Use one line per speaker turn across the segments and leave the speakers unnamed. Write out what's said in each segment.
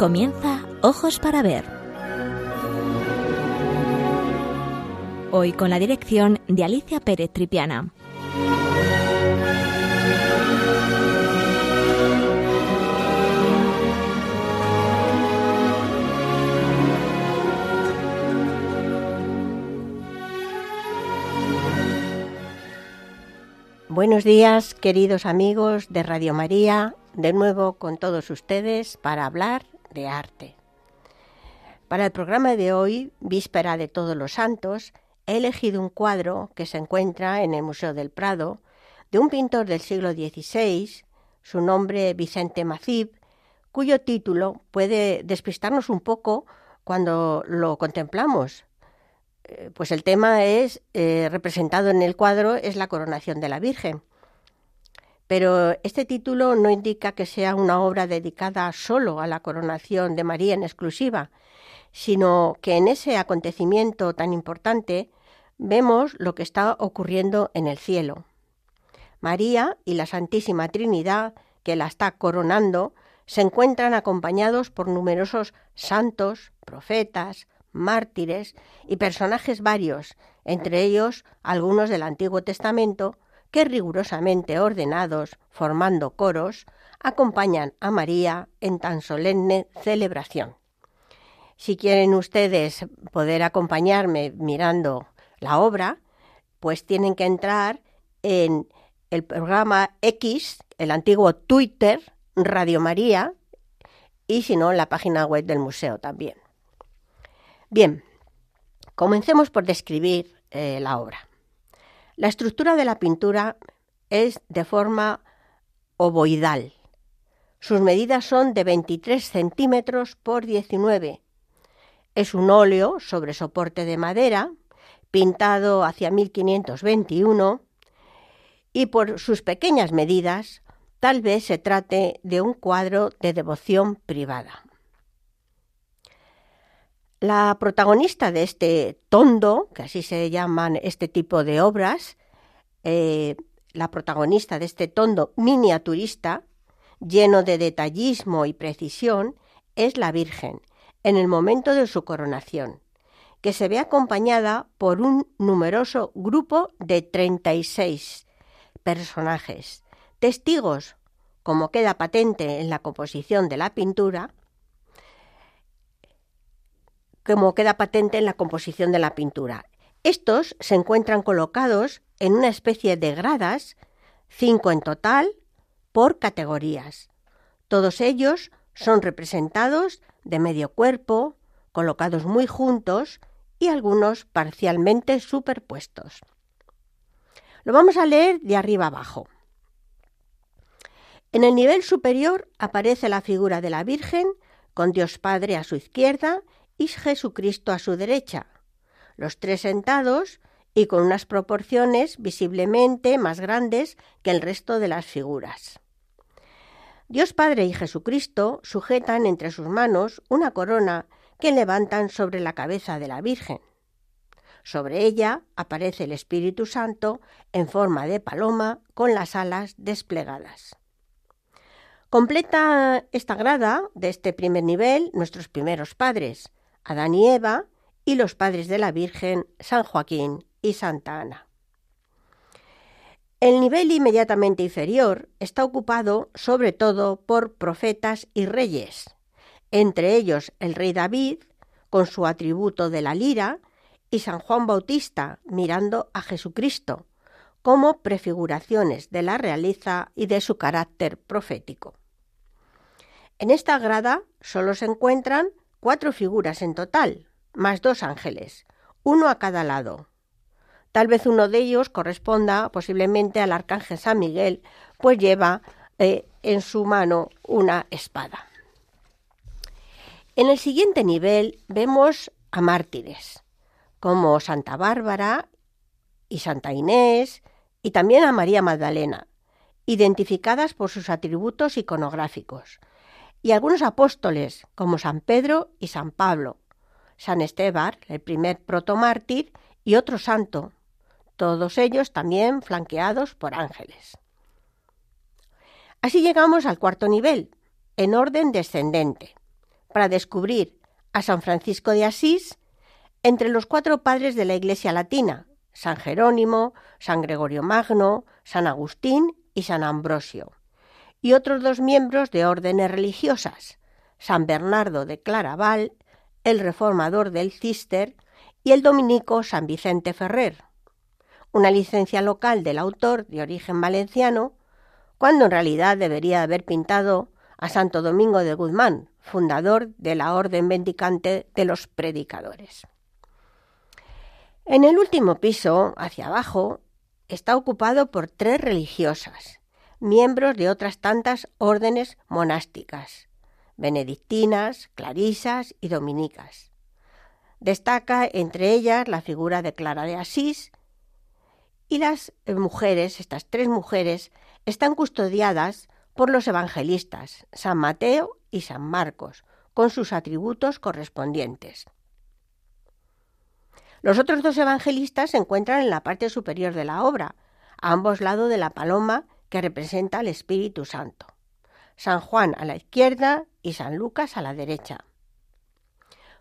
Comienza Ojos para Ver. Hoy con la dirección de Alicia Pérez Tripiana.
Buenos días, queridos amigos de Radio María, de nuevo con todos ustedes para hablar de arte. Para el programa de hoy, víspera de Todos los Santos, he elegido un cuadro que se encuentra en el Museo del Prado de un pintor del siglo XVI, su nombre Vicente Macib, cuyo título puede despistarnos un poco cuando lo contemplamos. Eh, pues el tema es eh, representado en el cuadro es la coronación de la Virgen. Pero este título no indica que sea una obra dedicada solo a la coronación de María en exclusiva, sino que en ese acontecimiento tan importante vemos lo que está ocurriendo en el cielo. María y la Santísima Trinidad, que la está coronando, se encuentran acompañados por numerosos santos, profetas, mártires y personajes varios, entre ellos algunos del Antiguo Testamento, que rigurosamente ordenados, formando coros, acompañan a María en tan solemne celebración. Si quieren ustedes poder acompañarme mirando la obra, pues tienen que entrar en el programa X, el antiguo Twitter, Radio María, y si no, en la página web del museo también. Bien, comencemos por describir eh, la obra. La estructura de la pintura es de forma ovoidal. Sus medidas son de 23 centímetros por 19. Es un óleo sobre soporte de madera, pintado hacia 1521, y por sus pequeñas medidas tal vez se trate de un cuadro de devoción privada. La protagonista de este tondo, que así se llaman este tipo de obras, eh, la protagonista de este tondo miniaturista, lleno de detallismo y precisión, es la Virgen, en el momento de su coronación, que se ve acompañada por un numeroso grupo de 36 personajes, testigos, como queda patente en la composición de la pintura, como queda patente en la composición de la pintura. Estos se encuentran colocados en una especie de gradas, cinco en total, por categorías. Todos ellos son representados de medio cuerpo, colocados muy juntos y algunos parcialmente superpuestos. Lo vamos a leer de arriba abajo. En el nivel superior aparece la figura de la Virgen con Dios Padre a su izquierda y Jesucristo a su derecha, los tres sentados y con unas proporciones visiblemente más grandes que el resto de las figuras. Dios Padre y Jesucristo sujetan entre sus manos una corona que levantan sobre la cabeza de la Virgen. Sobre ella aparece el Espíritu Santo en forma de paloma con las alas desplegadas. Completa esta grada de este primer nivel nuestros primeros padres, Adán y Eva, y los padres de la Virgen, San Joaquín y Santa Ana. El nivel inmediatamente inferior está ocupado sobre todo por profetas y reyes, entre ellos el rey David, con su atributo de la lira, y San Juan Bautista mirando a Jesucristo, como prefiguraciones de la realeza y de su carácter profético. En esta grada solo se encuentran cuatro figuras en total, más dos ángeles, uno a cada lado. Tal vez uno de ellos corresponda posiblemente al arcángel San Miguel, pues lleva eh, en su mano una espada. En el siguiente nivel vemos a mártires, como Santa Bárbara y Santa Inés, y también a María Magdalena, identificadas por sus atributos iconográficos, y algunos apóstoles como San Pedro y San Pablo, San Esteban, el primer protomártir, y otro santo, todos ellos también flanqueados por ángeles. Así llegamos al cuarto nivel, en orden descendente. para descubrir a San Francisco de Asís entre los cuatro padres de la Iglesia latina, San Jerónimo, San Gregorio Magno, San Agustín y San Ambrosio, y otros dos miembros de órdenes religiosas, San Bernardo de Claraval, el reformador del Cister y el dominico San Vicente Ferrer, una licencia local del autor de origen valenciano, cuando en realidad debería haber pintado a Santo Domingo de Guzmán, fundador de la Orden Mendicante de los Predicadores. En el último piso, hacia abajo, está ocupado por tres religiosas, miembros de otras tantas órdenes monásticas, benedictinas, clarisas y dominicas. Destaca entre ellas la figura de Clara de Asís y las mujeres, estas tres mujeres, están custodiadas por los evangelistas San Mateo y San Marcos, con sus atributos correspondientes. Los otros dos evangelistas se encuentran en la parte superior de la obra, a ambos lados de la paloma que representa al Espíritu Santo. San Juan a la izquierda y San Lucas a la derecha.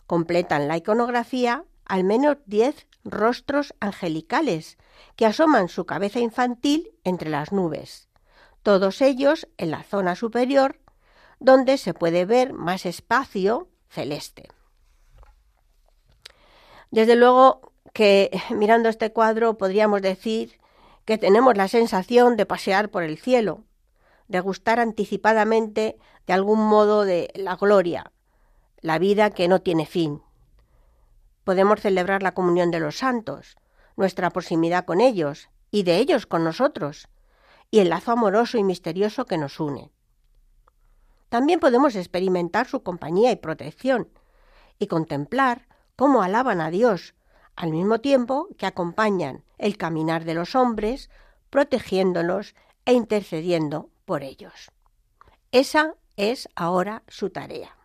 Completan la iconografía al menos diez rostros angelicales que asoman su cabeza infantil entre las nubes, todos ellos en la zona superior, donde se puede ver más espacio celeste. Desde luego que mirando este cuadro podríamos decir que tenemos la sensación de pasear por el cielo, de gustar anticipadamente de algún modo de la gloria, la vida que no tiene fin. Podemos celebrar la comunión de los santos, nuestra proximidad con ellos y de ellos con nosotros, y el lazo amoroso y misterioso que nos une. También podemos experimentar su compañía y protección, y contemplar cómo alaban a Dios, al mismo tiempo que acompañan el caminar de los hombres, protegiéndolos e intercediendo por ellos. Esa es ahora su tarea.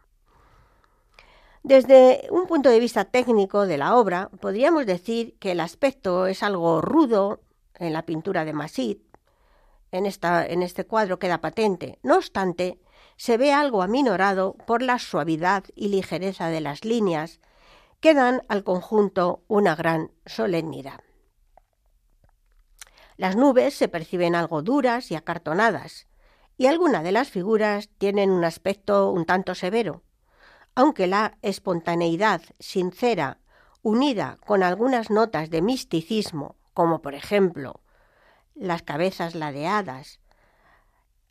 Desde un punto de vista técnico de la obra, podríamos decir que el aspecto es algo rudo en la pintura de Massit. En, esta, en este cuadro queda patente. No obstante, se ve algo aminorado por la suavidad y ligereza de las líneas que dan al conjunto una gran solemnidad. Las nubes se perciben algo duras y acartonadas, y algunas de las figuras tienen un aspecto un tanto severo, aunque la espontaneidad sincera, unida con algunas notas de misticismo, como por ejemplo las cabezas ladeadas,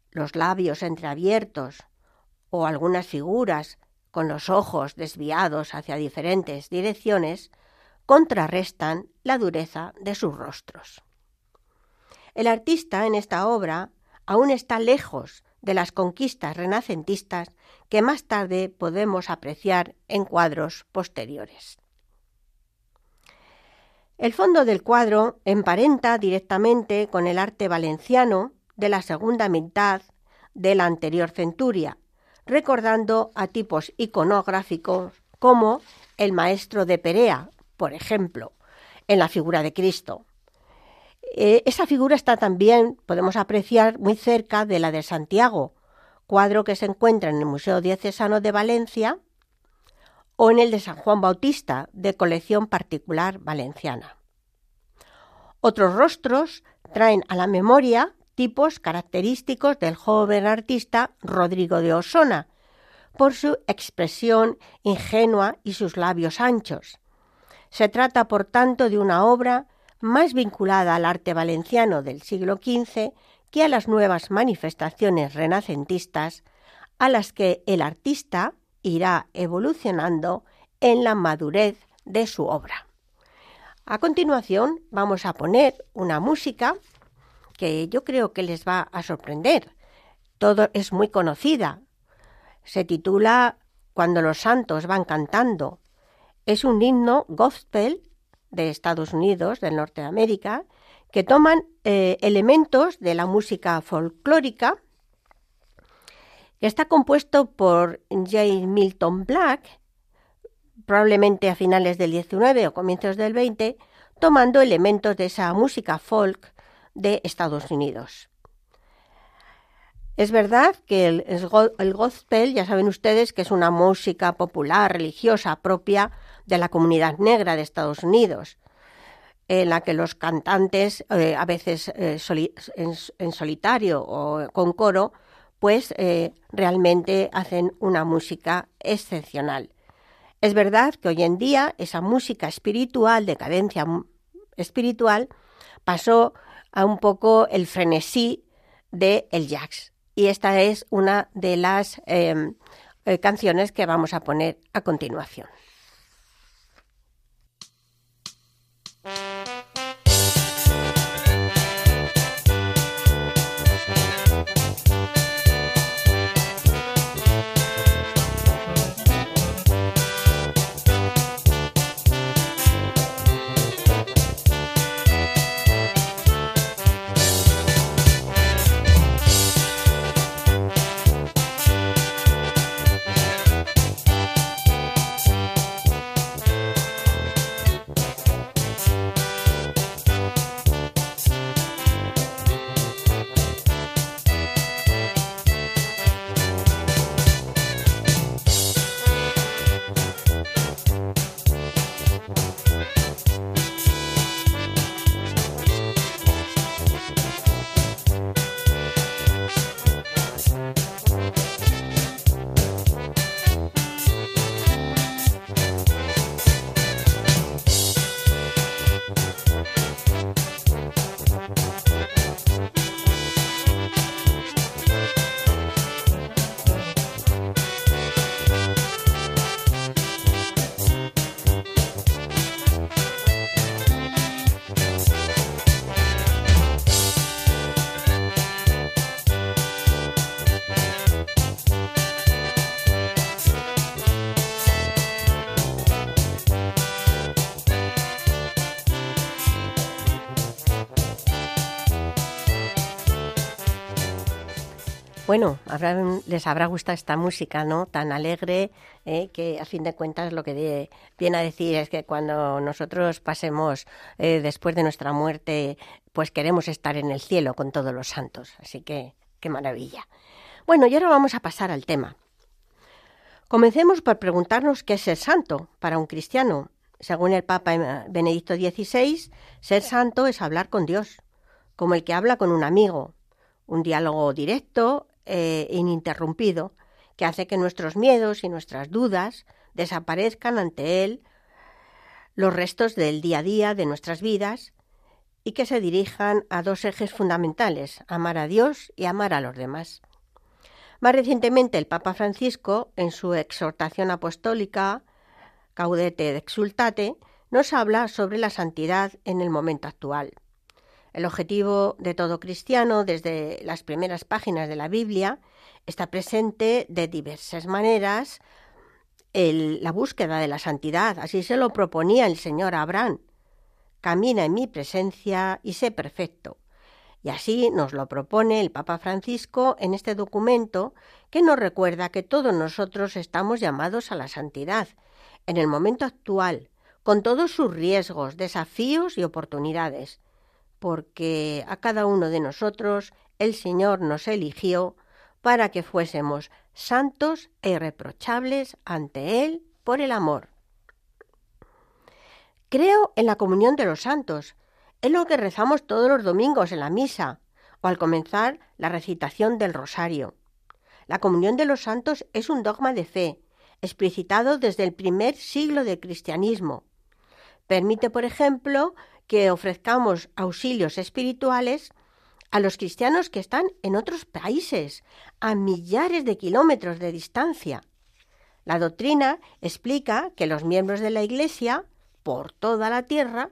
los labios entreabiertos o algunas figuras con los ojos desviados hacia diferentes direcciones, contrarrestan la dureza de sus rostros. El artista en esta obra aún está lejos de las conquistas renacentistas que más tarde podemos apreciar en cuadros posteriores. El fondo del cuadro emparenta directamente con el arte valenciano de la segunda mitad de la anterior centuria, recordando a tipos iconográficos como el maestro de Perea, por ejemplo, en la figura de Cristo. Eh, esa figura está también, podemos apreciar, muy cerca de la de Santiago, cuadro que se encuentra en el Museo Diocesano de Valencia o en el de San Juan Bautista, de colección particular valenciana. Otros rostros traen a la memoria tipos característicos del joven artista Rodrigo de Osona, por su expresión ingenua y sus labios anchos. Se trata, por tanto, de una obra más vinculada al arte valenciano del siglo XV que a las nuevas manifestaciones renacentistas a las que el artista irá evolucionando en la madurez de su obra. A continuación vamos a poner una música que yo creo que les va a sorprender. Todo es muy conocida. Se titula Cuando los santos van cantando. Es un himno gospel de Estados Unidos, del norte de América, que toman eh, elementos de la música folclórica, que está compuesto por James Milton Black, probablemente a finales del 19 o comienzos del 20, tomando elementos de esa música folk de Estados Unidos. Es verdad que el, el, gospel, ya saben ustedes, que es una música popular, religiosa, propia de la comunidad negra de Estados Unidos, en la que los cantantes, eh, a veces eh, en, solitario o con coro, pues eh, realmente hacen una música excepcional. Es verdad que hoy en día esa música espiritual, de cadencia espiritual, pasó a un poco el frenesí de el jazz. Y esta es una de las em, canciones que vamos a poner a continuación. Bueno, les habrá gustado esta música, ¿no? Tan alegre, eh, que a fin de cuentas lo que viene a decir es que cuando nosotros pasemos eh, después de nuestra muerte, pues queremos estar en el cielo con todos los santos. Así que, qué maravilla. Bueno, y ahora vamos a pasar al tema. Comencemos por preguntarnos qué es ser santo para un cristiano. Según el Papa Benedicto XVI, ser santo es hablar con Dios, como el que habla con un amigo, un diálogo directo, eh, ininterrumpido que hace que nuestros miedos y nuestras dudas desaparezcan ante Él los restos del día a día de nuestras vidas y que se dirijan a dos ejes fundamentales, amar a Dios y amar a los demás. Más recientemente, el Papa Francisco, en su exhortación apostólica Caudete de Exultate, nos habla sobre la santidad en el momento actual. El objetivo de todo cristiano, desde las primeras páginas de la Biblia, está presente de diversas maneras la búsqueda de la santidad. Así se lo proponía el Señor a Abraham. Camina en mi presencia y sé perfecto. Y así nos lo propone el Papa Francisco en este documento que nos recuerda que todos nosotros estamos llamados a la santidad en el momento actual, con todos sus riesgos, desafíos y oportunidades porque a cada uno de nosotros el Señor nos eligió para que fuésemos santos e irreprochables ante Él por el amor. Creo en la comunión de los santos. Es lo que rezamos todos los domingos en la misa o al comenzar la recitación del rosario. La comunión de los santos es un dogma de fe, explicitado desde el primer siglo del cristianismo. Permite, por ejemplo, que ofrezcamos auxilios espirituales a los cristianos que están en otros países, a millares de kilómetros de distancia. La doctrina explica que los miembros de la Iglesia, por toda la tierra,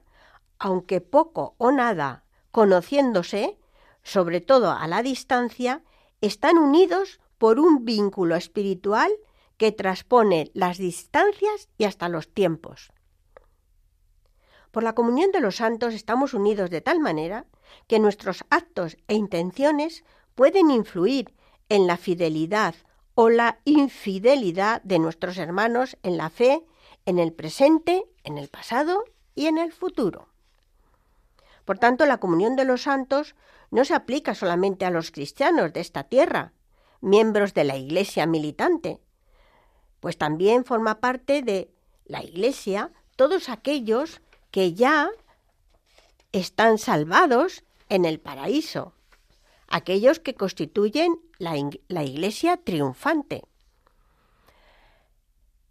aunque poco o nada conociéndose, sobre todo a la distancia, están unidos por un vínculo espiritual que transpone las distancias y hasta los tiempos. Por la comunión de los santos estamos unidos de tal manera que nuestros actos e intenciones pueden influir en la fidelidad o la infidelidad de nuestros hermanos en la fe, en el presente, en el pasado y en el futuro. Por tanto, la comunión de los santos no se aplica solamente a los cristianos de esta tierra, miembros de la Iglesia militante, pues también forma parte de la Iglesia todos aquellos que ya están salvados en el paraíso, aquellos que constituyen la, la Iglesia triunfante.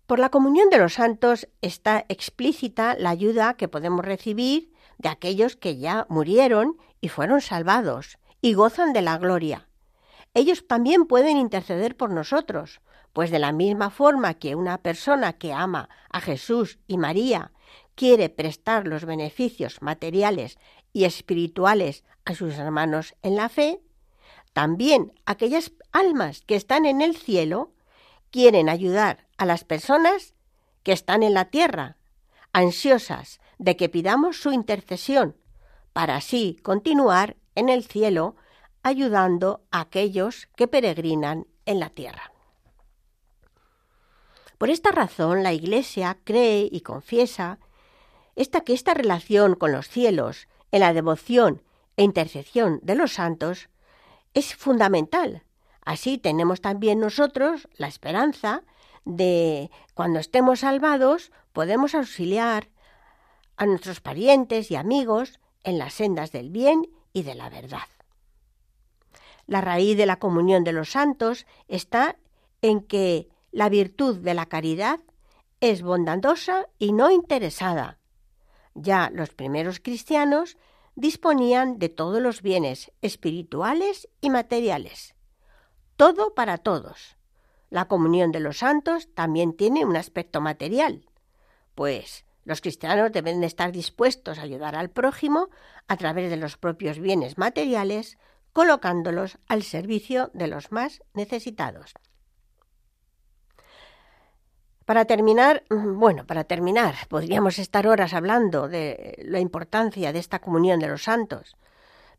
Por la comunión de los santos está explícita la ayuda que podemos recibir de aquellos que ya murieron y fueron salvados y gozan de la gloria. Ellos también pueden interceder por nosotros, pues de la misma forma que una persona que ama a Jesús y María quiere prestar los beneficios materiales y espirituales a sus hermanos en la fe, también aquellas almas que están en el cielo quieren ayudar a las personas que están en la tierra, ansiosas de que pidamos su intercesión, para así continuar en el cielo ayudando a aquellos que peregrinan en la tierra. Por esta razón, la Iglesia cree y confiesa esta, que esta relación con los cielos, en la devoción e intercesión de los santos, es fundamental. Así tenemos también nosotros la esperanza de, cuando estemos salvados, podemos auxiliar a nuestros parientes y amigos en las sendas del bien y de la verdad. La raíz de la comunión de los santos está en que la virtud de la caridad es bondadosa y no interesada. Ya los primeros cristianos disponían de todos los bienes espirituales y materiales. Todo para todos. La comunión de los santos también tiene un aspecto material, pues los cristianos deben estar dispuestos a ayudar al prójimo a través de los propios bienes materiales, colocándolos al servicio de los más necesitados. Para terminar, mm, bueno, para terminar, podríamos estar horas hablando de la importancia de esta comunión de los santos.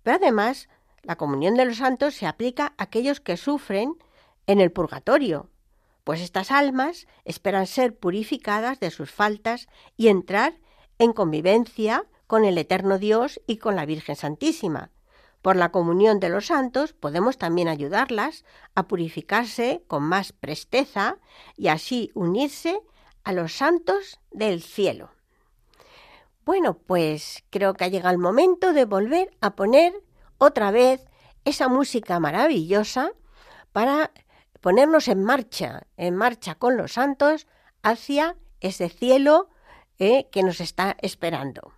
Pero además, la comunión de los santos se aplica a aquellos que sufren en el purgatorio, pues estas almas esperan ser purificadas de sus faltas y entrar en convivencia con el eterno Dios y con la Virgen Santísima, por la comunión de los santos podemos también ayudarlas a purificarse con más presteza y así unirse a los santos del cielo. Bueno, pues creo que ha llegado el momento de volver a poner otra vez esa música maravillosa para ponernos en marcha, en marcha con los santos hacia ese cielo eh, que nos está esperando.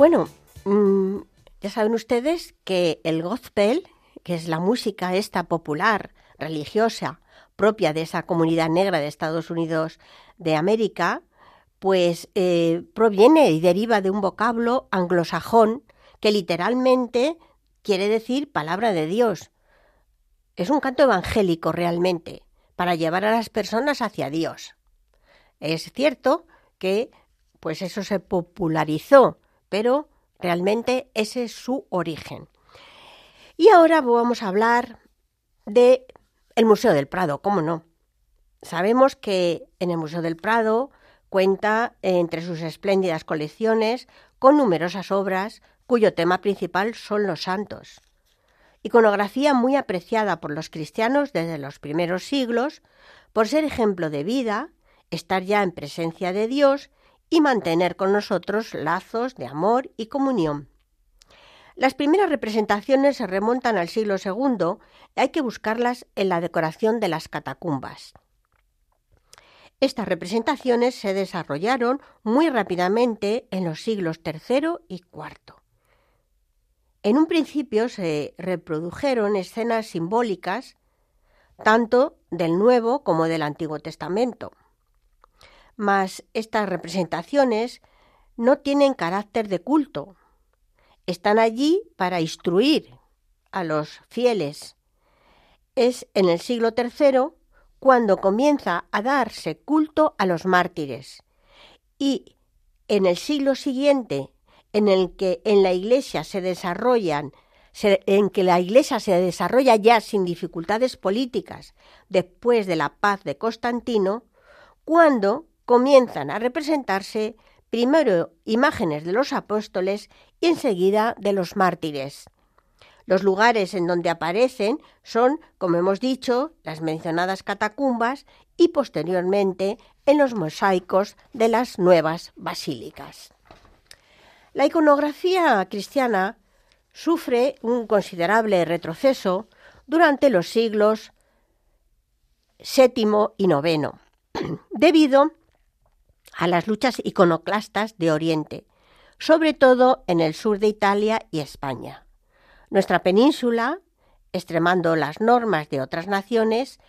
Bueno, mm, ya saben ustedes que el gospel, que es la música esta popular, religiosa, propia de esa comunidad negra de Estados Unidos de América, pues eh, proviene y deriva de un vocablo anglosajón que literalmente quiere decir palabra de Dios. Es un canto evangélico realmente, para llevar a las personas hacia Dios. Es cierto que pues eso se popularizó pero realmente ese es su origen. Y ahora vamos a hablar de el Museo del Prado, ¿cómo no? Sabemos que en el Museo del Prado cuenta entre sus espléndidas colecciones con numerosas obras cuyo tema principal son los santos. Iconografía muy apreciada por los cristianos desde los primeros siglos por ser ejemplo de vida, estar ya en presencia de Dios y mantener con nosotros lazos de amor y comunión. Las primeras representaciones se remontan al siglo II y hay que buscarlas en la decoración de las catacumbas. Estas representaciones se desarrollaron muy rápidamente en los siglos III y IV. En un principio se reprodujeron escenas simbólicas tanto del Nuevo como del Antiguo Testamento. Mas estas representaciones no tienen carácter de culto. Están allí para instruir a los fieles. Es en el siglo III cuando comienza a darse culto a los mártires y en el siglo siguiente en el que en la Iglesia se desarrollan en que la Iglesia se desarrolla ya sin dificultades políticas después de la paz de Constantino, cuando comienzan a representarse primero imágenes de los apóstoles y enseguida de los mártires. Los lugares en donde aparecen son, como hemos dicho, las mencionadas catacumbas y posteriormente en los mosaicos de las nuevas basílicas. La iconografía cristiana sufre un considerable retroceso durante los siglos VII y IX, debido a las luchas iconoclastas de Oriente, sobre todo en el sur de Italia y España. Nuestra península, extremando las normas de otras naciones,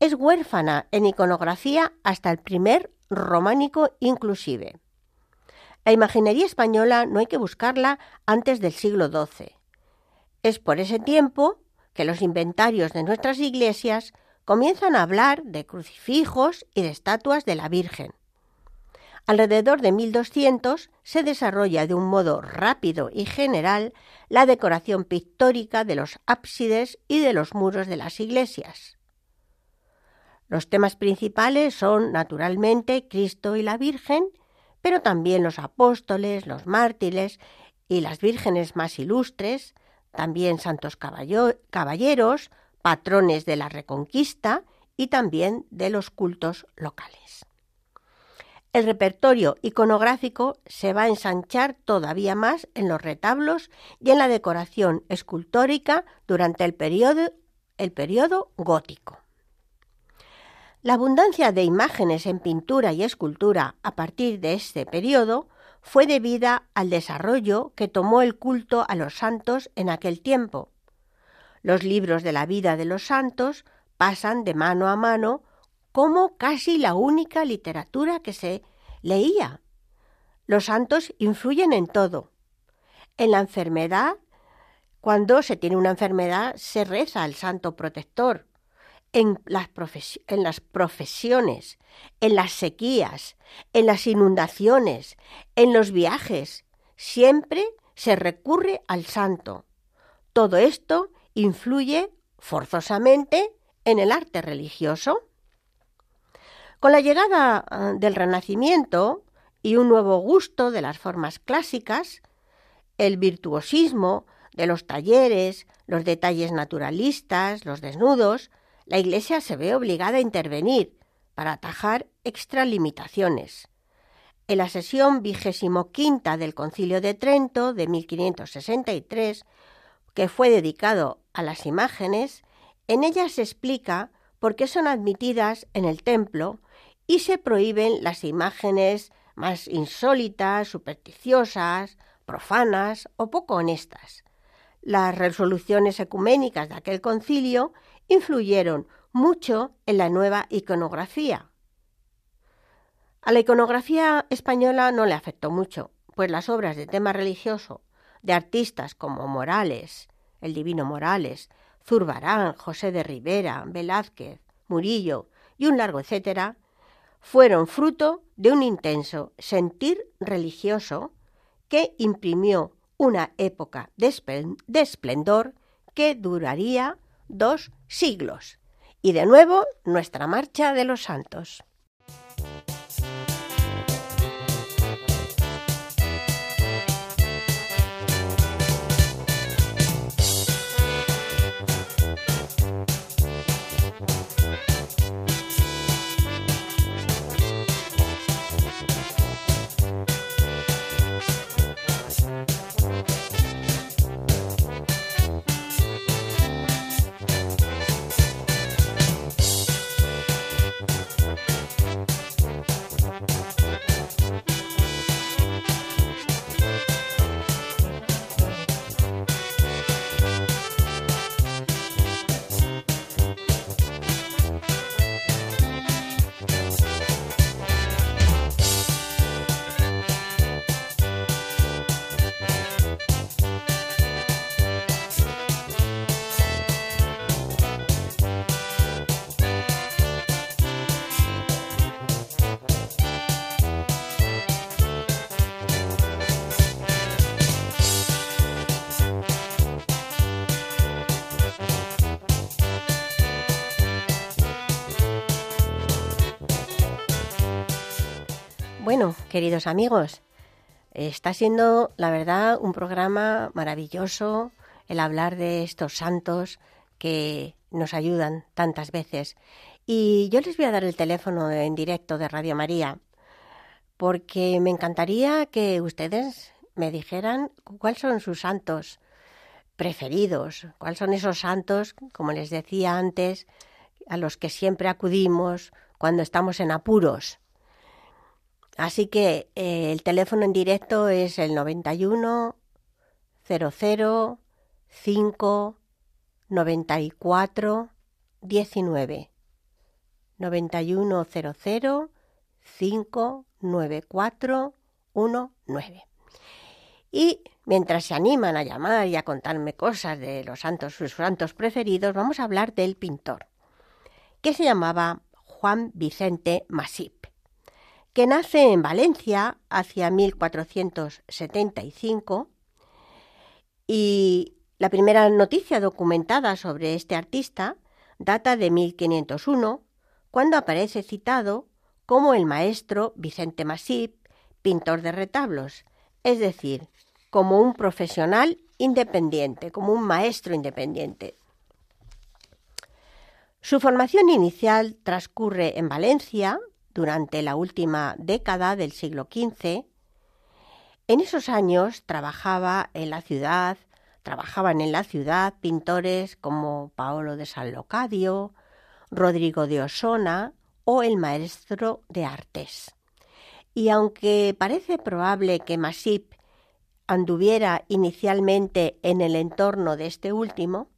es huérfana en iconografía hasta el primer románico inclusive. La imaginería española no hay que buscarla antes del siglo XII. Es por ese tiempo que los inventarios de nuestras iglesias comienzan a hablar de crucifijos y de estatuas de la Virgen. Alrededor de 1200 se desarrolla de un modo rápido y general la decoración pictórica de los ábsides y de los muros de las iglesias. Los temas principales son, naturalmente, Cristo y la Virgen, pero también los apóstoles, los mártires y las vírgenes más ilustres, también santos caballeros, patrones de la reconquista y también de los cultos locales. El repertorio iconográfico se va a ensanchar todavía más en los retablos y en la decoración escultórica durante el periodo, gótico. La abundancia de imágenes en pintura y escultura a partir de este periodo fue debida al desarrollo que tomó el culto a los santos en aquel tiempo. Los libros de la vida de los santos pasan de mano a mano como casi la única literatura que se leía. Los santos influyen en todo. En la enfermedad, cuando se tiene una enfermedad, se reza al santo protector en las, en las profesiones, en las sequías, en las inundaciones, en los viajes. Siempre se recurre al santo. Todo esto influye forzosamente en el arte religioso. Con la llegada ah, del Renacimiento y un nuevo gusto de las formas clásicas, el virtuosismo de los talleres, los detalles naturalistas, los desnudos, la Iglesia se ve obligada a intervenir para atajar extralimitaciones. En la sesión vigésimo del Concilio de Trento de 1563, que fue dedicado a las imágenes, en ella se explica por qué son admitidas en el templo y se prohíben las imágenes más insólitas, supersticiosas, profanas o poco honestas. Las resoluciones ecuménicas de aquel concilio influyeron mucho en la nueva iconografía. A la iconografía española no le afectó mucho, pues las obras de tema religioso de artistas como Morales, el divino Morales, Zurbarán, José de Rivera, Velázquez, Murillo y un largo etcétera, fueron fruto de un intenso sentir religioso que imprimió una época de esplendor que duraría dos siglos. Y de nuevo, nuestra marcha de los santos. Bueno, queridos amigos, está siendo, la verdad, un programa maravilloso el hablar de estos santos que nos ayudan tantas veces. Y yo les voy a dar el teléfono en directo de Radio María, porque me encantaría que ustedes me dijeran cuáles son sus santos preferidos, cuáles son esos santos, como les decía antes, a los que siempre acudimos cuando estamos en apuros. Así que eh, el teléfono en directo es el 91 00 5 94 19 91 00 5 94 19 y mientras se animan a llamar y a contarme cosas de los santos, sus santos preferidos, vamos a hablar del pintor, que se llamaba Juan Vicente Masip, que nace en Valencia hacia 1475 y la primera noticia documentada sobre este artista data de 1501, cuando aparece citado como el maestro Vicente Masip, pintor de retablos, es decir, como un profesional independiente, como un maestro independiente. Su formación inicial transcurre en Valencia durante la última década del siglo XV. En esos años trabajaba en la ciudad, trabajaban en la ciudad pintores como Paolo de San Locadio, Rodrigo de Osona o el maestro de artes. Y aunque parece probable que Masip anduviera inicialmente en el entorno de este último,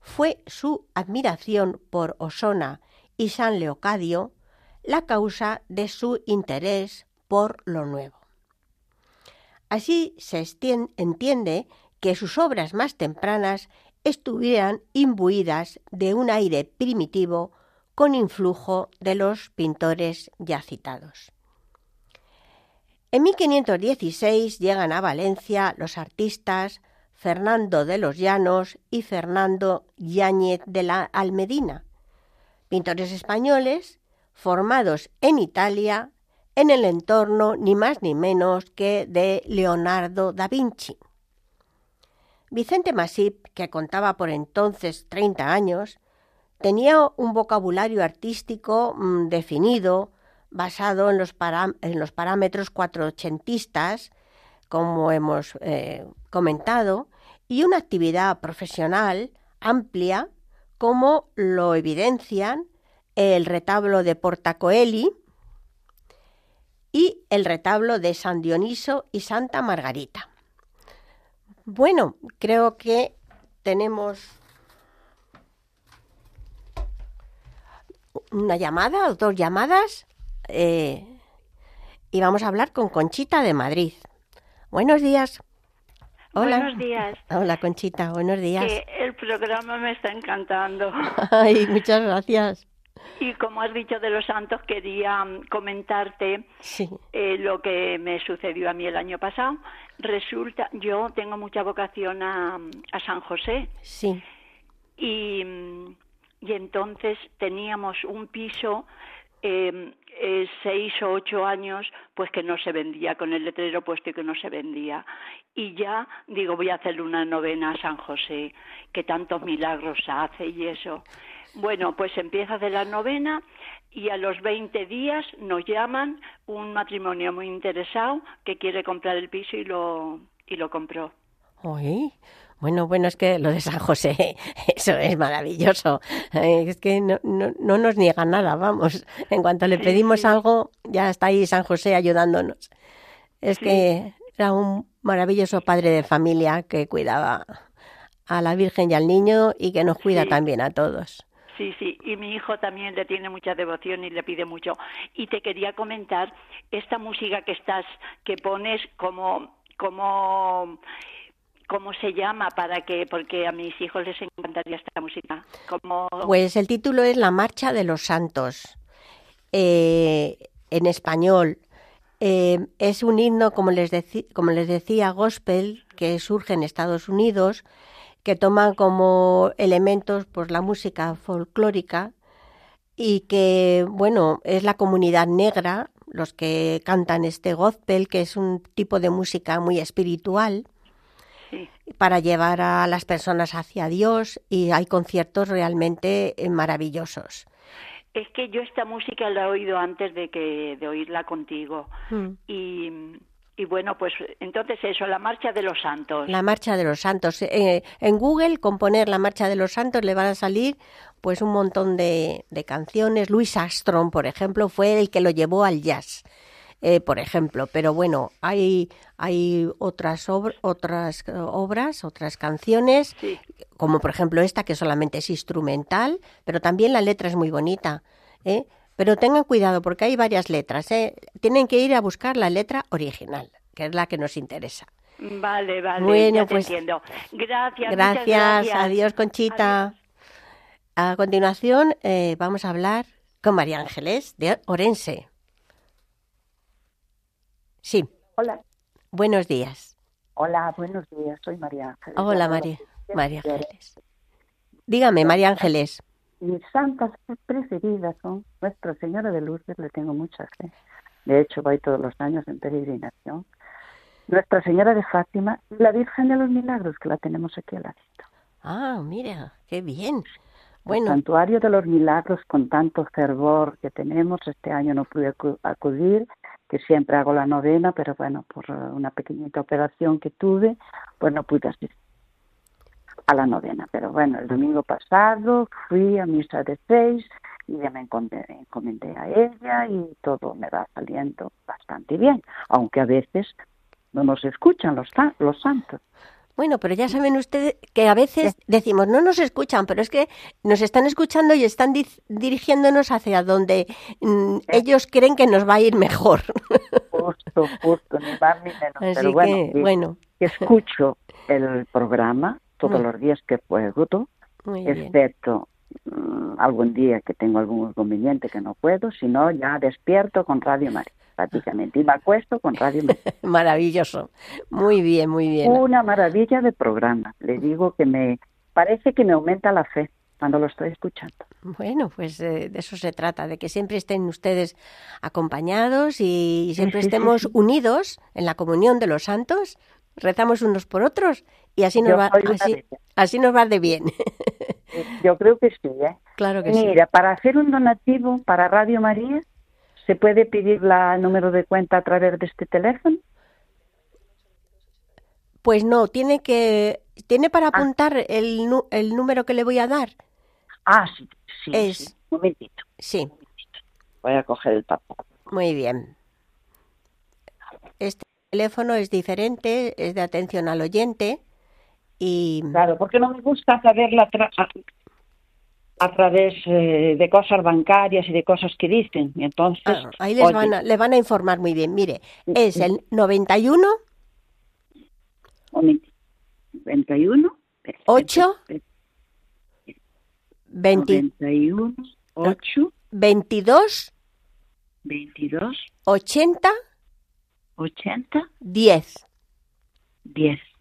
fue su admiración por Osona y San Leocadio la causa de su interés por lo nuevo. Así se entiende que sus obras más tempranas estuvieran imbuidas de un aire primitivo con influjo de los pintores ya citados. En 1516 llegan a Valencia los artistas Fernando de los Llanos y Fernando Yáñez de la Almedina, pintores españoles formados en Italia en el entorno ni más ni menos que de Leonardo da Vinci. Vicente Masip, que contaba por entonces 30 años, tenía un vocabulario artístico mm, definido, basado en los, parámetros cuatrochentistas, como hemos eh, comentado, y una actividad profesional amplia, como lo evidencian el retablo de Portacoeli y el retablo de San Dioniso y Santa Margarita. Bueno, creo que tenemos una llamada o dos llamadas eh, y vamos a hablar con Conchita de Madrid. Buenos días.
Hola. Buenos días.
Hola, Conchita, buenos días.
el programa me está encantando.
Ay, muchas gracias.
Y como has dicho de los santos, quería mm, comentarte eh, lo que me sucedió a mí el año pasado. Resulta, yo tengo mucha vocación a, a San José.
Sí.
Y, mm, y entonces teníamos un piso eh, eh, seis o ocho años, pues que no se vendía, con el letrero puesto y que no se vendía. Y ya digo, voy a hacerle una novena a San José, que tantos milagros hace y eso. Bueno, pues empieza de la novena y a los 20 días nos llaman un matrimonio muy interesado que quiere comprar el piso y lo, y lo compró.
Bueno, bueno, es que lo de San José, eso es maravilloso. Eh, es que no, no, no nos niega nada, vamos. En cuanto le pedimos algo, ya está ahí San José ayudándonos. Es que era un maravilloso padre de familia que cuidaba a la Virgen y al niño y que nos cuida también a todos.
Sí, sí, y mi hijo también le tiene mucha devoción y le pide mucho. Y te quería comentar esta música que estás, que pones como, como ¿Cómo se llama para que, porque a mis hijos les encantaría esta música?
Pues el título es La Marcha de los Santos, eh, en español. Eh, es un himno, como les, como les decía, gospel, que surge en Estados Unidos, que toma como elementos pues, la música folclórica y que, bueno, es la comunidad negra los que cantan este gospel, que es un tipo de música muy espiritual, para llevar a las personas hacia Dios y hay conciertos realmente eh, maravillosos.
Es que yo esta música la he oído antes de que de oírla contigo mm. y y bueno, pues entonces eso, la Marcha de los Santos.
La Marcha de los Santos. Eh, en Google, componer la Marcha de los Santos, le van a salir pues un montón de, de canciones. Louis Armstrong, por ejemplo, fue el que lo llevó al jazz. Eh, por ejemplo, pero bueno, hay, hay otras, otras eh, obras, otras canciones, como por ejemplo esta que solamente es instrumental, pero también la letra es muy bonita. ¿eh? Pero tengan cuidado porque hay varias letras. ¿eh? Tienen que ir a buscar la letra original, que es la que nos interesa.
Vale, vale. Bueno, pues. Entiendo.
Gracias. Gracias. Adiós, Conchita. A continuación, eh, vamos a hablar con María Ángeles de Orense. Sí.
Hola.
Buenos días.
Hola, buenos días. Soy María Ángeles.
Hola, María. María Ángeles. Dígame, María Ángeles
mis santas preferidas son Nuestra Señora de Lourdes, le tengo mucha fe. De hecho, voy todos los años en peregrinación. Nuestra Señora de Fátima y la Virgen de los Milagros, que la tenemos aquí al ladito.
Ah, mira, qué bien.
Bueno. El Santuario de los Milagros, con tanto fervor que tenemos, este año no pude acudir, que siempre hago la novena, pero bueno, por una pequeñita operación que tuve, pues no pude asistir a la novena. Pero bueno, el domingo pasado fui a misa de seis y ya me encomendé, a ella y todo me va saliendo bastante bien, aunque a veces no nos escuchan los, los santos.
Bueno, pero ya saben ustedes que a veces decimos no nos escuchan, pero es que nos están escuchando y están dirigiéndonos hacia donde mm, ellos creen que nos va a ir mejor.
Justo, justo, ni más ni menos. pero bueno, bueno. escucho el programa todos mm. los días que puedo, excepto mm, algún día que tengo algún inconveniente que no puedo, sino ya despierto con Radio María, prácticamente, y me acuesto con Radio María.
Maravilloso, muy bien, muy bien.
Una maravilla de programa, le digo que me parece que me aumenta la fe cuando lo estoy escuchando.
Bueno, pues eh, de eso se trata, de que siempre estén ustedes acompañados y siempre estemos unidos en la comunión de los santos, rezamos unos por otros y así nos, va, así, nos va de bien.
Yo creo que sí, ¿eh?
Claro que
sí. Mira, para hacer un donativo para Radio María, ¿se puede pedir la número de cuenta a través de este teléfono?
Pues no, tiene que tiene para ah. apuntar el, el número que le voy a dar.
Ah, sí, sí.
Es,
Un momentito.
Sí.
Voy a coger el papel.
Muy bien. Este teléfono es diferente, es de atención al oyente y...
Claro, porque no me gusta saberla a, través eh, de cosas bancarias y de cosas que dicen. Entonces, ah,
ahí les van, a, le van a informar muy bien. Mire, es el 91...
91...
8...
21, 8...
22...
22...
80...
80...
10.
10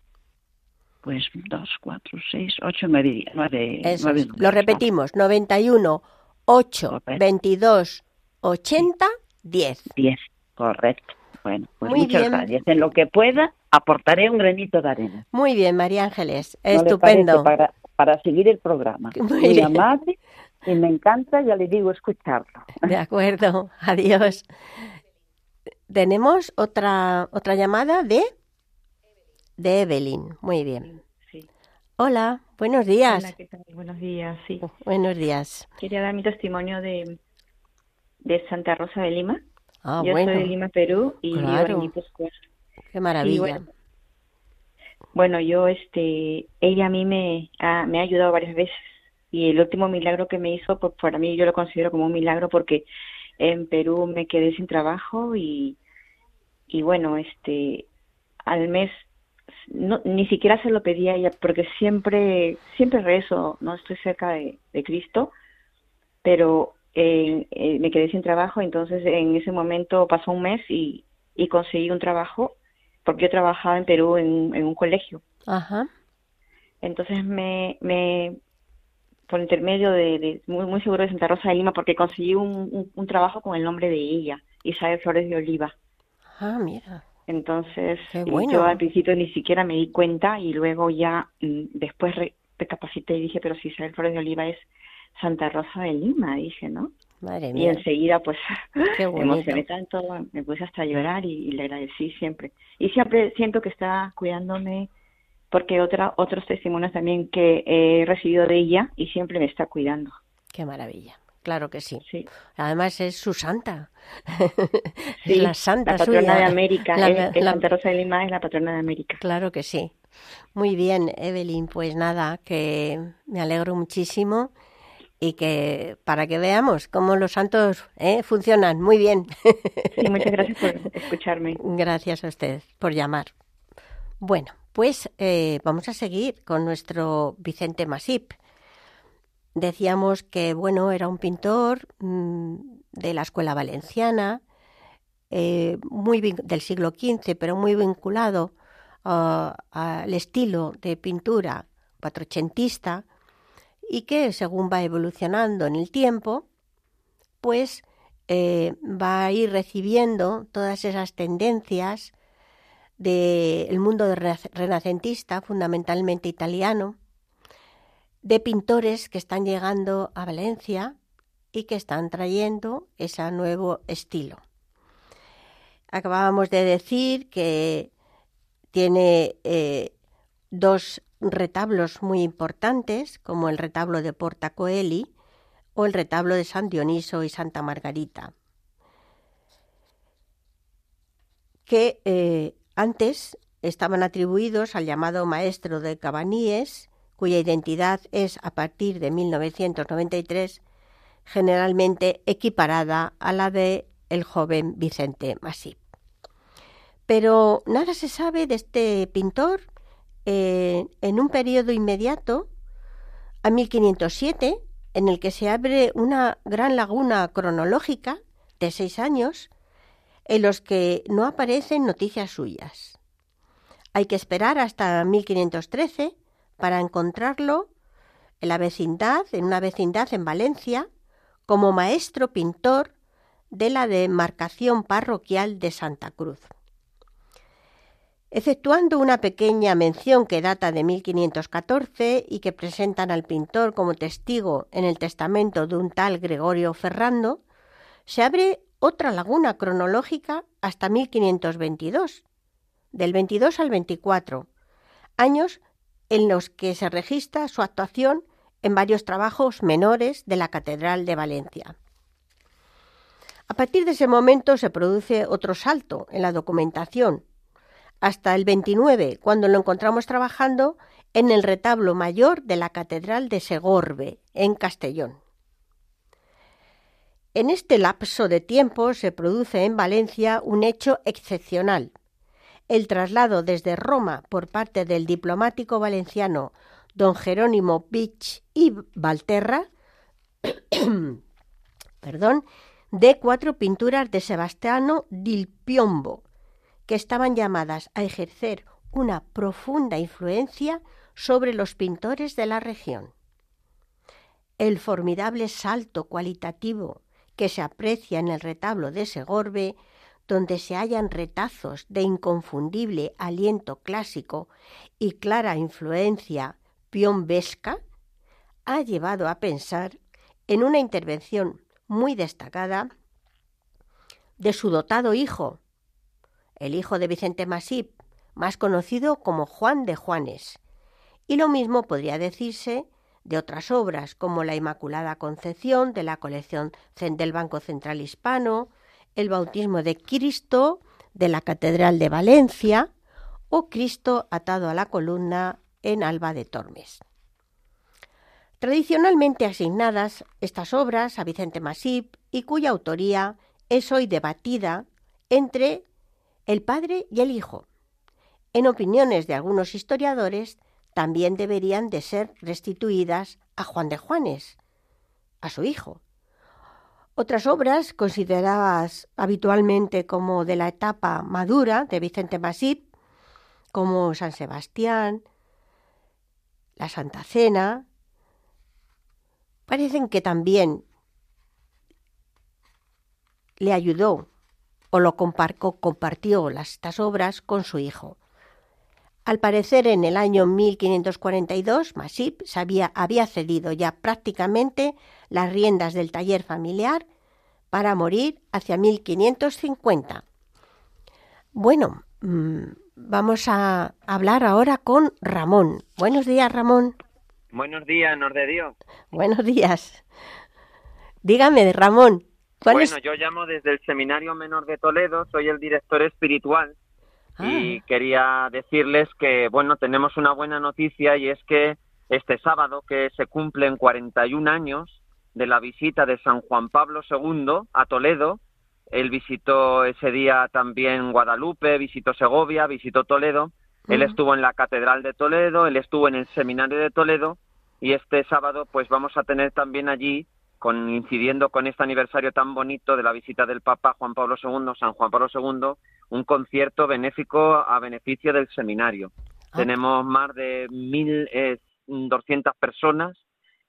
pues 2, 4, 6, 8, 9, 9, Eso 9
Lo repetimos, 91, 8, correcto. 22, 80, 10.
10, correcto. Bueno, pues Muy muchas bien. gracias. En lo que pueda, aportaré un granito de arena.
Muy bien, María Ángeles. ¿No Estupendo.
Para, para, seguir el programa. Muy, Muy amable y me encanta, ya le digo, escucharlo.
De acuerdo, adiós. Tenemos otra, otra llamada de de Evelyn. Muy bien. Sí. Hola, buenos días.
Hola, ¿qué tal? Buenos días, sí.
Buenos días.
Quería dar mi testimonio de, de Santa Rosa de Lima.
Ah,
Yo
bueno.
soy de Lima, Perú, y
claro.
vivo en
Qué maravilla.
Bueno, yo, este, ella a mí me ha, me ha ayudado varias veces. Y el último milagro que me hizo, pues para mí yo lo considero como un milagro porque en Perú me quedé sin trabajo y, y bueno, este, al mes no, ni siquiera se lo pedía a ella porque siempre siempre rezo no estoy cerca de, Cristo pero eh, eh, me quedé sin trabajo entonces en ese momento pasó un mes y, y conseguí un trabajo porque yo trabajaba en Perú en, en un colegio
Ajá.
entonces me, me por intermedio de, muy, muy seguro de Santa Rosa de Lima porque conseguí un, un, un trabajo con el nombre de ella Isabel Flores de Oliva.
Ah, mira.
Entonces, yo al principio ni siquiera me di cuenta y luego ya mm, después recapacité y dije, pero si Isabel Flores de Oliva es Santa Rosa de Lima, dije, ¿no?
Madre
mía. Y enseguida, pues, me emocioné tanto, me puse hasta llorar y, le agradecí siempre. Y siempre siento que está cuidándome, porque otra, otros testimonios también que he recibido de ella y siempre me está cuidando.
Qué maravilla. Claro que sí. sí. Además es su santa. Sí, la santa
la patrona de América. La, Santa Rosa de Lima es la patrona de América.
Claro que sí. Muy bien, Evelyn. Pues nada, que me alegro muchísimo y que para que veamos cómo los santos ¿eh? funcionan muy bien.
Sí, muchas gracias por escucharme.
Gracias a usted por llamar. Bueno, pues eh, vamos a seguir con nuestro Vicente Masip. Decíamos que bueno era un pintor mm, de la escuela valenciana, eh, muy del siglo XV, pero muy vinculado ah, al estilo de pintura patrocentista y que según va evolucionando en el tiempo, pues eh, va a ir recibiendo todas esas tendencias del mundo renacentista, fundamentalmente italiano, de pintores que están llegando a Valencia y que están trayendo ese nuevo estilo. Acabábamos de decir que tiene eh, dos retablos muy importantes, como el retablo de Porta Coeli o el retablo de San Dioniso y Santa Margarita, que eh, antes estaban atribuidos al llamado maestro de Cabaníes, cuya identidad es a partir de 1993 generalmente equiparada a la de el joven Vicente Masip. Pero nada se sabe de este pintor eh, en un periodo inmediato a 1507, en el que se abre una gran laguna cronológica de seis años, en los que no aparecen noticias suyas. Hay que esperar hasta 1513 para encontrarlo en la vecindad, en una vecindad en Valencia, como maestro pintor de la demarcación parroquial de Santa Cruz. Exceptuando una pequeña mención que data de 1514 y que presentan al pintor como testigo en el testamento de un tal Gregorio Ferrando, se abre otra laguna cronológica hasta 1522, del 22 al 24, años en los que se registra su actuación en varios trabajos menores de la Catedral de Valencia. A partir de ese momento se produce otro salto en la documentación, hasta el 29, cuando lo encontramos trabajando en el retablo mayor de la Catedral de Segorbe, en Castellón. En este lapso de tiempo se produce en Valencia un hecho excepcional, el traslado desde Roma por parte del diplomático valenciano don Jerónimo Bich y Valterra perdón, de cuatro pinturas de Sebastiano Dil Piombo, que estaban llamadas a ejercer una profunda influencia sobre los pintores de la región. El formidable salto cualitativo que se aprecia en el retablo de Segorbe donde se hallan retazos de inconfundible aliento clásico y clara influencia piombesca, ha llevado a pensar en una intervención muy destacada de su dotado hijo, el hijo de Vicente Masip, más conocido como Juan de Juanes, y lo mismo podría decirse de otras obras como la Inmaculada Concepción de la colección del Banco Central Hispano, el bautismo de Cristo de la Catedral de Valencia o Cristo atado a la columna en Alba de Tormes. Tradicionalmente asignadas estas obras a Vicente Masip y cuya autoría es hoy debatida entre el padre y el hijo. En opiniones de algunos historiadores, también deberían de ser restituidas a Juan de Juanes, a su hijo, otras obras consideradas habitualmente como de la etapa madura de Vicente Masip, como San Sebastián, la Santa Cena, parecen que también le ayudó o lo compartió las, estas obras con su hijo. Al parecer, en el año 1542, Masip había, había cedido ya prácticamente las riendas del taller familiar para morir hacia 1550. Bueno, mm, vamos a hablar ahora con Ramón. Buenos días, Ramón.
Buenos días, Nor de Dios.
Buenos días. Dígame, Ramón.
bueno, yo llamo desde el Seminario Menor de Toledo, soy el director espiritual y ah. quería decirles que, bueno, tenemos una buena noticia y es que este sábado, que se cumplen 41 años de la visita de San Juan Pablo II a Toledo, él visitó ese día también Guadalupe, visitó Segovia, visitó Toledo, él estuvo en la Catedral de Toledo, él estuvo en el Seminario de Toledo y este sábado pues vamos a tener también allí coincidiendo con este aniversario tan bonito de la visita del Papa Juan Pablo II, San Juan Pablo II, un concierto benéfico a beneficio del seminario. Ah. Tenemos más de 1.200 personas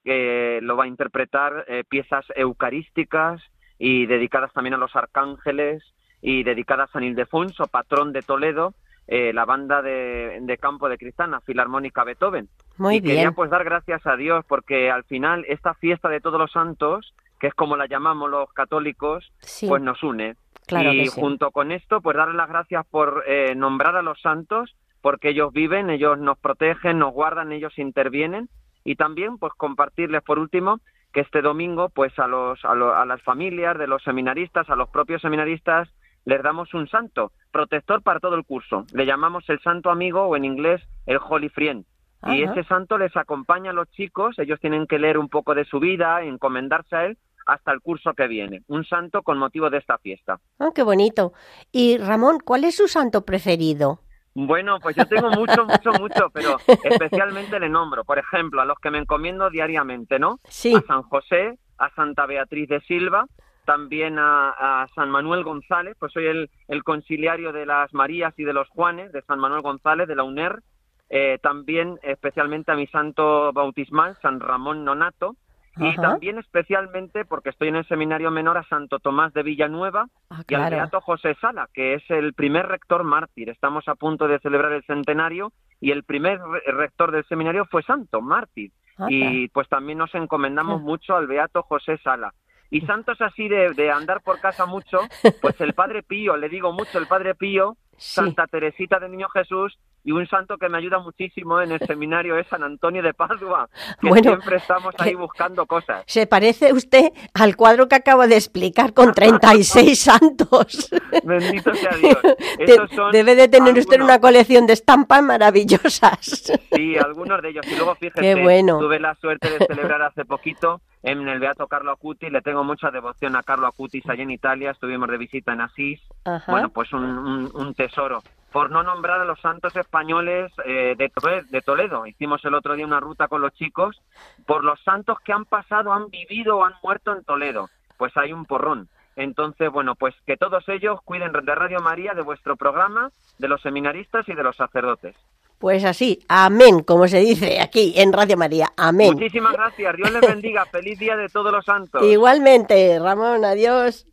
que lo va a interpretar eh, piezas eucarísticas y dedicadas también a los arcángeles y dedicadas a San Ildefonso, patrón de Toledo, eh, la banda de, campo de Cristana, Filarmónica Beethoven.
Muy
y quería pues dar gracias a Dios porque al final esta fiesta de todos los santos, que es como la llamamos los católicos, pues nos une. y junto con esto, pues darle las gracias por eh, nombrar a los santos, porque ellos viven, ellos nos protegen, nos guardan, ellos intervienen. Y también, pues compartirles por último que este domingo, pues a, los, a, a las familias de los seminaristas, a los propios seminaristas, les damos un santo, protector para todo el curso. Le llamamos el santo amigo o en inglés el Holy Friend. Y ese santo les acompaña a los chicos, ellos tienen que leer un poco de su vida, encomendarse a él hasta el curso que viene. Un santo con motivo de esta fiesta.
Ah, qué bonito. Y Ramón, ¿cuál es su santo preferido?
Bueno, pues yo tengo mucho, mucho, mucho, pero especialmente le nombro, por ejemplo, a los que me encomiendo diariamente, ¿no?
Sí.
A San José, a Santa Beatriz de Silva, también a, San Manuel González, pues soy el, el, conciliario de las Marías y de los Juanes, de San Manuel González, de la UNER, eh, también especialmente a mi santo bautismal, San Ramón Nonato, y también especialmente porque estoy en el seminario menor a Santo Tomás de Villanueva
ah,
y al Beato José Sala, que es el primer rector mártir. Estamos a punto de celebrar el centenario y el primer rector del seminario fue santo, mártir. Y pues también nos encomendamos mucho al Beato José Sala. Y santos así de, de, andar por casa mucho, pues el Padre Pío, le digo mucho el Padre Pío, Santa Teresita del Niño Jesús y un santo que me ayuda muchísimo en el seminario es San Antonio de Padua, que siempre estamos ahí buscando cosas.
Se parece usted al cuadro que acabo de explicar con 36 santos.
Bendito sea Dios.
Debe de tener usted una colección de estampas maravillosas.
Sí, algunos de ellos. Y luego fíjese,
bueno.
tuve la suerte de celebrar hace poquito en el Beato Carlo Acuti, le tengo mucha devoción a Carlo Acutis allá en Italia, estuvimos de visita en Asís, bueno, pues un, tesoro. Por no nombrar a los santos españoles eh, de, Toledo, hicimos el otro día una ruta con los chicos, por los santos que han pasado, han vivido o han muerto en Toledo, pues hay un porrón. Entonces, bueno, pues que todos ellos cuiden de Radio María, de vuestro programa, de los seminaristas y de los sacerdotes.
Pues así, amén, como se dice aquí en Radio María, amén.
Muchísimas gracias, Dios les bendiga, feliz día de todos los santos.
Igualmente, Ramón, adiós.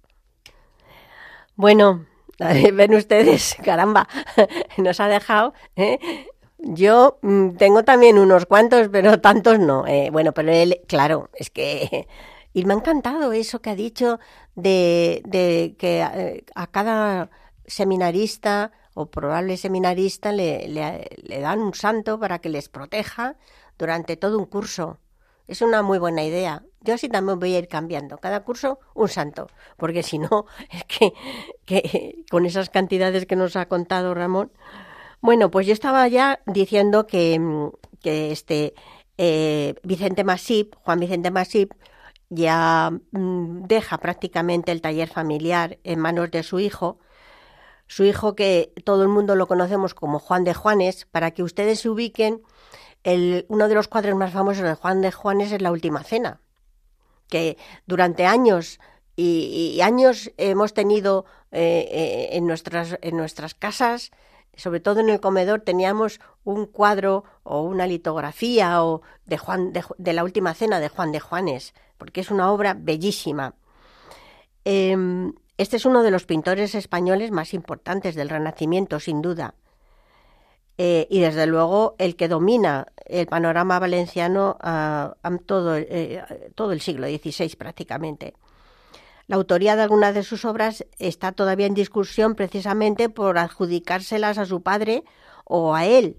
Bueno, ven ustedes, caramba, nos ha dejado. ¿eh? Yo mm, tengo también unos cuantos, pero tantos no. Eh, bueno, pero él, claro, es que... Y me ha encantado eso que ha dicho de, de que eh, a cada seminarista o probable seminarista le, le, dan un santo para que les proteja durante todo un curso. Es una muy buena idea. Yo así también voy a ir cambiando. Cada curso un santo, porque si no, es que, con esas cantidades que nos ha contado Ramón. Bueno, pues yo estaba ya diciendo que, que este eh, Vicente Masip, Juan Vicente Masip, ya mm, deja prácticamente el taller familiar en manos de su hijo su hijo que todo el mundo lo conocemos como Juan de Juanes, para que ustedes se ubiquen, uno de los cuadros más famosos de Juan de Juanes es La Última Cena, que durante años y, años hemos tenido eh, eh, en, nuestras, en nuestras casas, sobre todo en el comedor, teníamos un cuadro o una litografía o de, Juan, de, La Última Cena de Juan de Juanes, porque es una obra bellísima. Em, Este es uno de los pintores españoles más importantes del Renacimiento, sin duda. Eh, y desde luego el que domina el panorama valenciano a, todo, eh, todo el siglo XVI prácticamente. La autoría de algunas de sus obras está todavía en discusión precisamente por adjudicárselas a su padre o a él.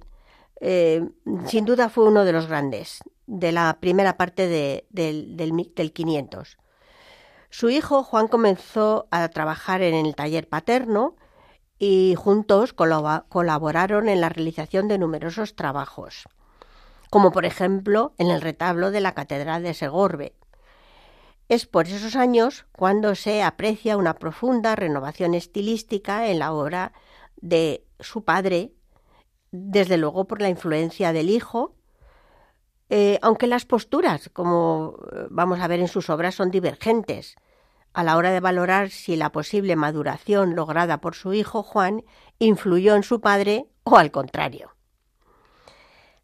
Eh, sin duda fue uno de los grandes de la primera parte del, del 500. Su hijo Juan comenzó a trabajar en el taller paterno y juntos colaboraron en la realización de numerosos trabajos, como por ejemplo en el retablo de la Catedral de Segorbe. Es por esos años cuando se aprecia una profunda renovación estilística en la obra de su padre, desde luego por la influencia del hijo, eh, aunque las posturas, como eh, vamos a ver en sus obras, son divergentes a la hora de valorar si la posible maduración lograda por su hijo Juan influyó en su padre o al contrario.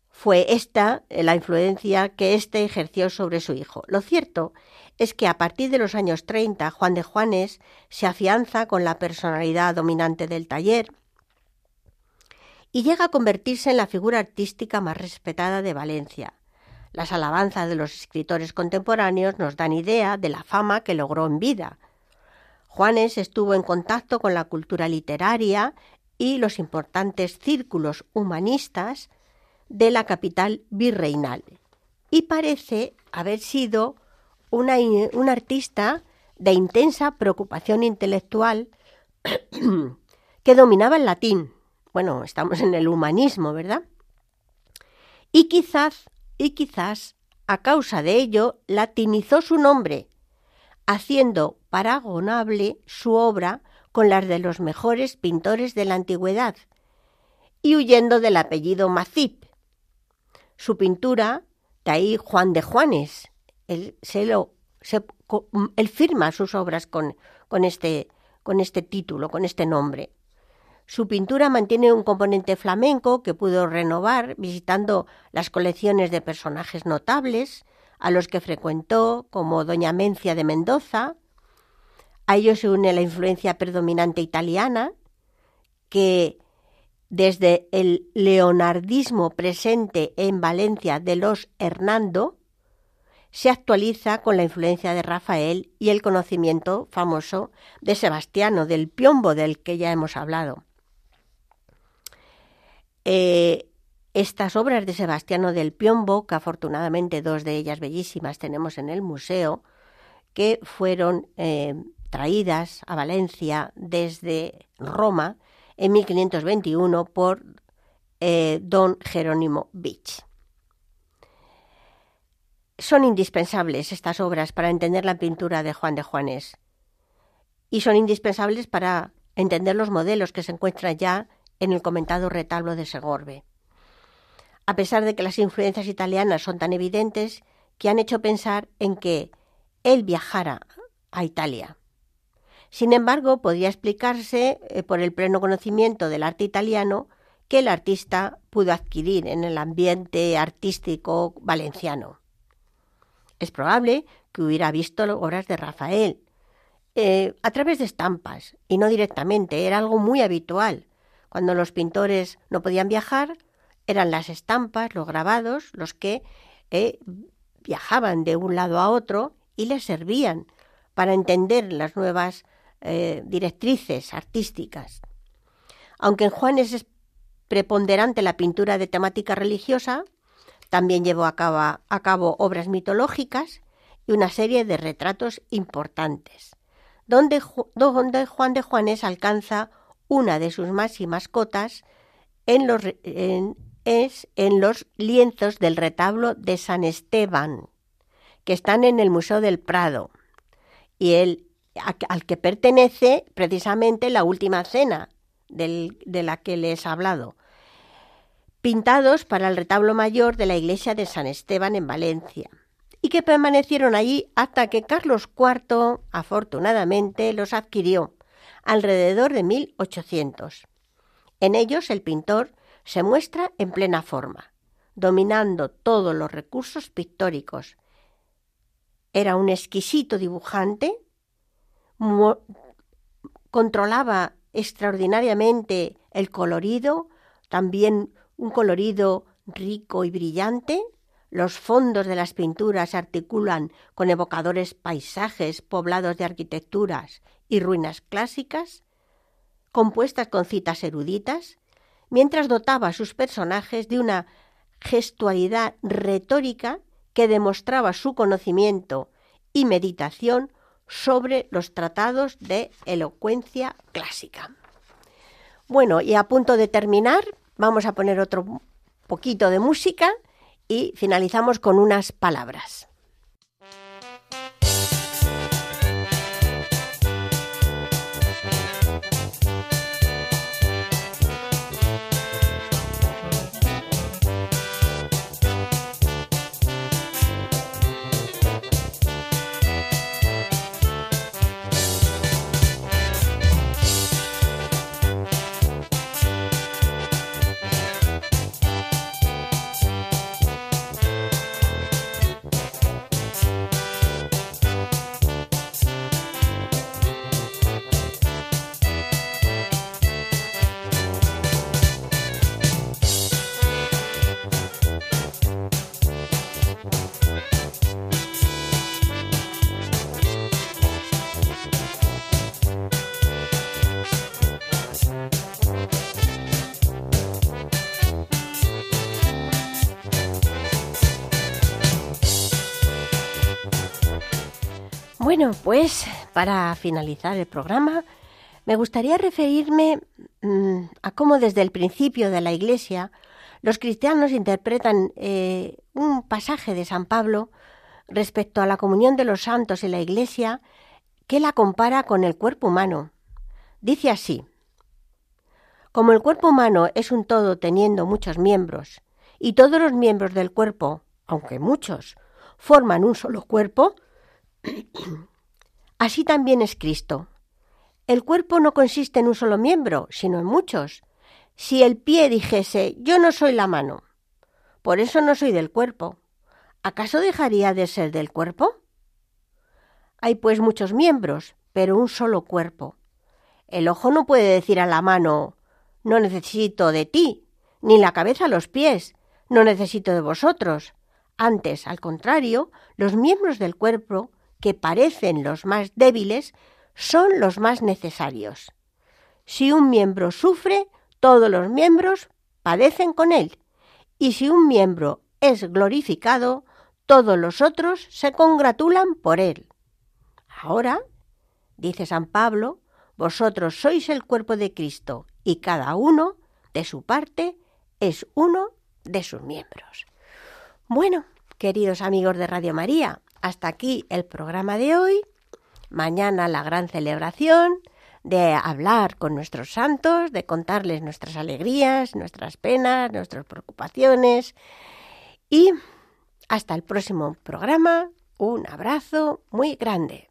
Fue esta eh, la influencia que éste ejerció sobre su hijo. Lo cierto es que a partir de los años 30 Juan de Juanes se afianza con la personalidad dominante del taller y llega a convertirse en la figura artística más respetada de Valencia, las alabanzas de los escritores contemporáneos nos dan idea de la fama que logró en vida. Juanes estuvo en contacto con la cultura literaria y los importantes círculos humanistas de la capital virreinal y parece haber sido un artista de intensa preocupación intelectual que dominaba el latín. Bueno, estamos en el humanismo, ¿verdad? Y quizás y quizás a causa de ello latinizó su nombre, haciendo paragonable su obra con las de los mejores pintores de la antigüedad, y huyendo del apellido Macip. Su pintura, de ahí Juan de Juanes, él, se lo, él firma sus obras con, con, este, con este título, con este nombre. Su pintura mantiene un componente flamenco que pudo renovar visitando las colecciones de personajes notables a los que frecuentó, como Doña Mencia de Mendoza. A ello se une la influencia predominante italiana, que desde el leonardismo presente en Valencia de los Hernando, se actualiza con la influencia de Rafael y el conocimiento famoso de Sebastiano del Piombo del que ya hemos hablado. Eh, estas obras de Sebastiano del Piombo, que afortunadamente dos de ellas bellísimas tenemos en el museo, que fueron eh, traídas a Valencia desde Roma en 1521 por eh, don Jerónimo Beach. Son indispensables estas obras para entender la pintura de Juan de Juanes y son indispensables para entender los modelos que se encuentran ya en el comentado retablo de Segorbe. A pesar de que las influencias italianas son tan evidentes que han hecho pensar en que él viajara a Italia. Sin embargo, podría explicarse eh, por el pleno conocimiento del arte italiano que el artista pudo adquirir en el ambiente artístico valenciano. Es probable que hubiera visto obras de Rafael eh, a través de estampas y no directamente, era algo muy habitual cuando los pintores no podían viajar, eran las estampas, los grabados, los que eh, viajaban de un lado a otro y les servían para entender las nuevas eh, directrices artísticas. Aunque en Juanes es preponderante la pintura de temática religiosa, también llevó a cabo, a cabo obras mitológicas y una serie de retratos importantes, donde, donde Juan de Juanes alcanza una de sus máximas cotas en es en los lienzos del retablo de San Esteban, que están en el Museo del Prado, y el, al que pertenece precisamente la última cena de la que les he hablado, pintados para el retablo mayor de la iglesia de San Esteban en Valencia, y que permanecieron allí hasta que Carlos IV, afortunadamente, los adquirió alrededor de 1800. En ellos el pintor se muestra en plena forma, dominando todos los recursos pictóricos. Era un exquisito dibujante, controlaba extraordinariamente el colorido, también un colorido rico y brillante. Los fondos de las pinturas se articulan con evocadores paisajes poblados de arquitecturas y ruinas clásicas, compuestas con citas eruditas, mientras dotaba a sus personajes de una gestualidad retórica que demostraba su conocimiento y meditación sobre los tratados de elocuencia clásica. Bueno, y a punto de terminar, vamos a poner otro poquito de música y finalizamos con unas palabras. Bueno, pues para finalizar el programa, me gustaría referirme mm, a cómo desde el principio de la Iglesia los cristianos interpretan eh, un pasaje de San Pablo respecto a la comunión de los santos y la Iglesia que la compara con el cuerpo humano. Dice así, como el cuerpo humano es un todo teniendo muchos miembros, y todos los miembros del cuerpo, aunque muchos, forman un solo cuerpo, Así también es Cristo. El cuerpo no consiste en un solo miembro, sino en muchos. Si el pie dijese yo no soy la mano, por eso no soy del cuerpo, ¿acaso dejaría de ser del cuerpo? Hay pues muchos miembros, pero un solo cuerpo. El ojo no puede decir a la mano no necesito de ti, ni la cabeza a los pies, no necesito de vosotros. Antes, al contrario, los miembros del cuerpo que parecen los más débiles son los más necesarios. Si un miembro sufre, todos los miembros padecen con él, y si un miembro es glorificado, todos los otros se congratulan por él. Ahora, dice San Pablo, vosotros sois el cuerpo de Cristo, y cada uno, de su parte, es uno de sus miembros. Bueno, queridos amigos de Radio María, hasta aquí el programa de hoy. Mañana la gran celebración de hablar con nuestros santos, de contarles nuestras alegrías, nuestras penas, nuestras preocupaciones. Y hasta el próximo programa. Un abrazo muy grande.